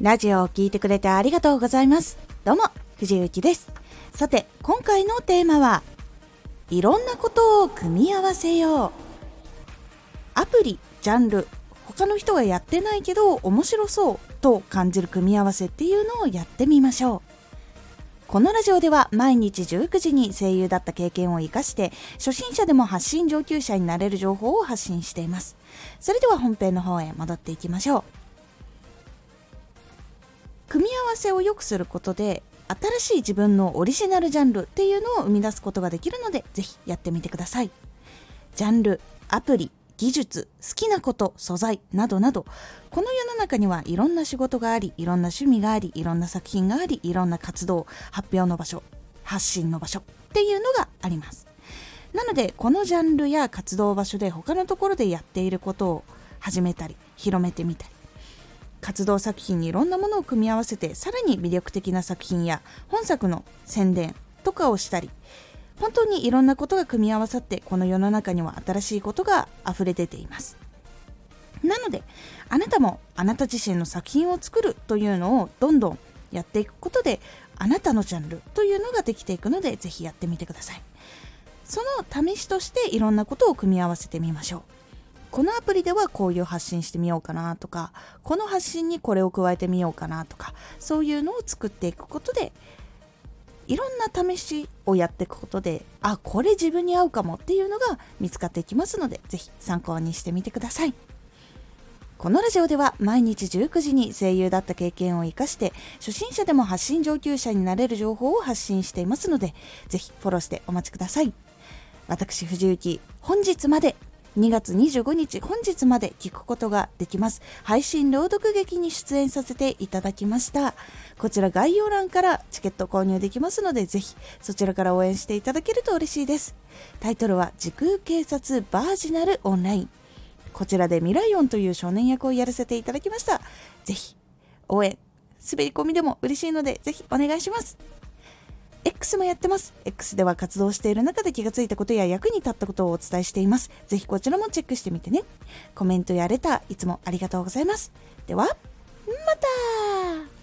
ラジオを聴いてくれてありがとうございます。どうも、藤幸です。さて、今回のテーマは、いろんなことを組み合わせよう。アプリ、ジャンル、他の人がやってないけど面白そうと感じる組み合わせっていうのをやってみましょう。このラジオでは毎日19時に声優だった経験を活かして初心者でも発信上級者になれる情報を発信しています。それでは本編の方へ戻っていきましょう。組み合わせを良くすることで新しい自分のオリジナルジャンルっていうのを生み出すことができるのでぜひやってみてください。ジャンル、アプリ、技術、好きなこと、素材などなどこの世の中にはいろんな仕事がありいろんな趣味がありいろんな作品がありいろんな活動発表の場所発信の場所っていうのがありますなのでこのジャンルや活動場所で他のところでやっていることを始めたり広めてみたり活動作品にいろんなものを組み合わせてさらに魅力的な作品や本作の宣伝とかをしたり本当にいろんなことが組み合わさってこの世の中には新しいことが溢れ出ています。なのであなたもあなた自身の作品を作るというのをどんどんやっていくことであなたのジャンルというのができていくのでぜひやってみてください。その試しとしていろんなことを組み合わせてみましょう。このアプリではこういう発信してみようかなとかこの発信にこれを加えてみようかなとかそういうのを作っていくことでいろんな試しをやっていくことであこれ自分に合うかもっていうのが見つかっていきますので是非参考にしてみてください。このラジオでは毎日19時に声優だった経験を生かして初心者でも発信上級者になれる情報を発信していますのでぜひフォローしてお待ちください。私藤幸本日まで2月25日本日まで聞くことができます。配信朗読劇に出演させていただきました。こちら概要欄からチケット購入できますのでぜひそちらから応援していただけると嬉しいです。タイトルは時空警察バージナルオンライン。こちらでミライオンという少年役をやらせていただきました。ぜひ応援滑り込みでも嬉しいのでぜひお願いします。X もやってます。X では活動している中で気がついたことや役に立ったことをお伝えしています。ぜひこちらもチェックしてみてね。コメントやレター、いつもありがとうございます。では、また